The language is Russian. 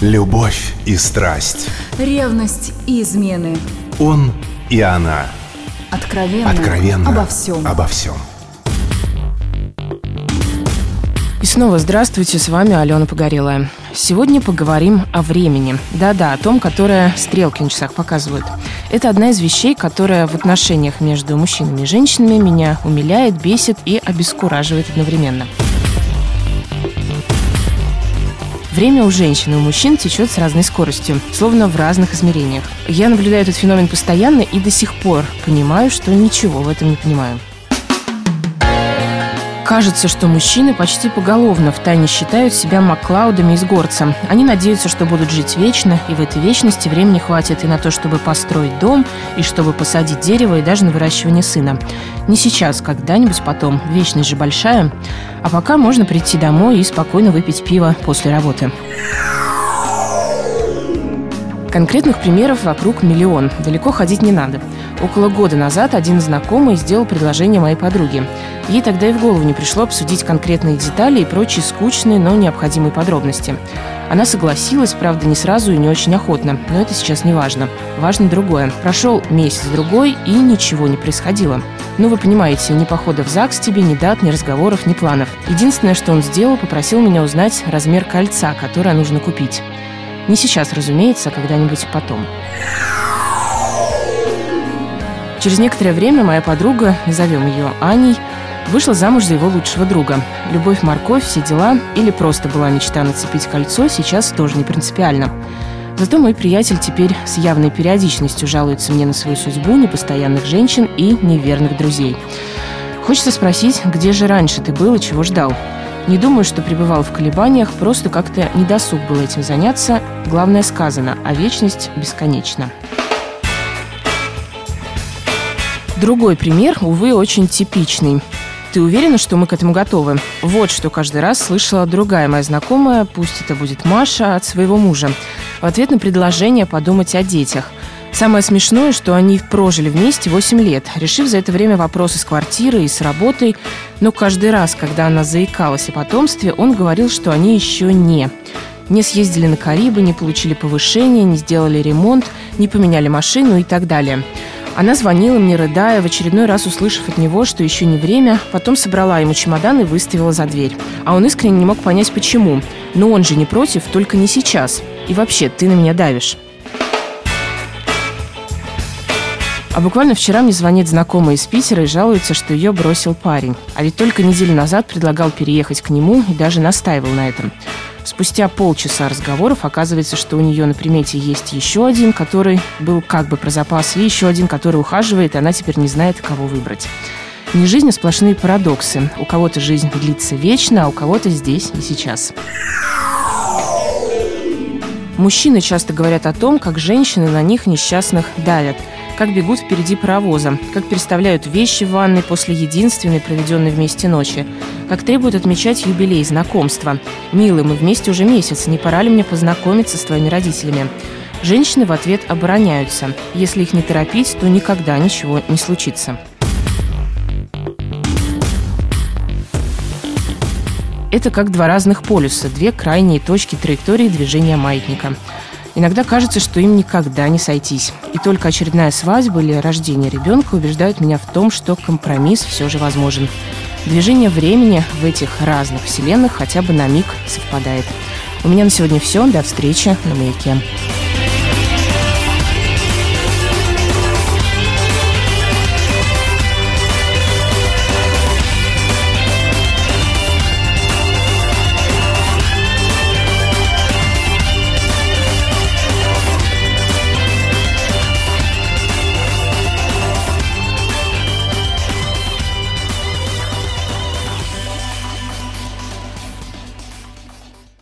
Любовь и страсть. Ревность и измены. Он и она. Откровенно. Откровенно. Обо всем. Обо всем. И снова здравствуйте, с вами Алена Погорелая. Сегодня поговорим о времени. Да-да, о том, которое стрелки на часах показывают. Это одна из вещей, которая в отношениях между мужчинами и женщинами меня умиляет, бесит и обескураживает одновременно. Время у женщин и у мужчин течет с разной скоростью, словно в разных измерениях. Я наблюдаю этот феномен постоянно и до сих пор понимаю, что ничего в этом не понимаю. Кажется, что мужчины почти поголовно втайне считают себя Маклаудами из горца. Они надеются, что будут жить вечно, и в этой вечности времени хватит и на то, чтобы построить дом, и чтобы посадить дерево, и даже на выращивание сына. Не сейчас, когда-нибудь потом. Вечность же большая. А пока можно прийти домой и спокойно выпить пиво после работы. Конкретных примеров вокруг миллион. Далеко ходить не надо. Около года назад один знакомый сделал предложение моей подруге. Ей тогда и в голову не пришло обсудить конкретные детали и прочие скучные, но необходимые подробности. Она согласилась, правда, не сразу и не очень охотно, но это сейчас не важно. Важно другое. Прошел месяц-другой, и ничего не происходило. Ну, вы понимаете, ни похода в ЗАГС тебе, ни дат, ни разговоров, ни планов. Единственное, что он сделал, попросил меня узнать размер кольца, которое нужно купить. Не сейчас, разумеется, а когда-нибудь потом. Через некоторое время моя подруга, назовем ее Аней, вышла замуж за его лучшего друга. Любовь, морковь, все дела, или просто была мечта нацепить кольцо, сейчас тоже не принципиально. Зато мой приятель теперь с явной периодичностью жалуется мне на свою судьбу, непостоянных женщин и неверных друзей. Хочется спросить, где же раньше ты был и чего ждал? Не думаю, что пребывал в колебаниях, просто как-то недосуг был этим заняться. Главное сказано, а вечность бесконечна. Другой пример, увы, очень типичный. Ты уверена, что мы к этому готовы? Вот что каждый раз слышала другая моя знакомая, пусть это будет Маша, от своего мужа. В ответ на предложение подумать о детях. Самое смешное, что они прожили вместе 8 лет, решив за это время вопросы с квартирой и с работой. Но каждый раз, когда она заикалась о потомстве, он говорил, что они еще не. Не съездили на Карибы, не получили повышение, не сделали ремонт, не поменяли машину и так далее. Она звонила мне, рыдая, в очередной раз услышав от него, что еще не время, потом собрала ему чемодан и выставила за дверь. А он искренне не мог понять, почему. Но он же не против, только не сейчас. И вообще, ты на меня давишь. А буквально вчера мне звонит знакомая из Питера и жалуется, что ее бросил парень. А ведь только неделю назад предлагал переехать к нему и даже настаивал на этом. Спустя полчаса разговоров оказывается, что у нее на примете есть еще один, который был как бы про запас, и еще один, который ухаживает, и она теперь не знает, кого выбрать. Не жизнь, а сплошные парадоксы. У кого-то жизнь длится вечно, а у кого-то здесь и сейчас. Мужчины часто говорят о том, как женщины на них несчастных давят – как бегут впереди паровоза, как переставляют вещи в ванной после единственной проведенной вместе ночи, как требуют отмечать юбилей, знакомства. «Милый, мы вместе уже месяц, не пора ли мне познакомиться с твоими родителями?» Женщины в ответ обороняются. Если их не торопить, то никогда ничего не случится. Это как два разных полюса, две крайние точки траектории движения маятника – Иногда кажется, что им никогда не сойтись. И только очередная свадьба или рождение ребенка убеждают меня в том, что компромисс все же возможен. Движение времени в этих разных вселенных хотя бы на миг совпадает. У меня на сегодня все. До встречи на маяке.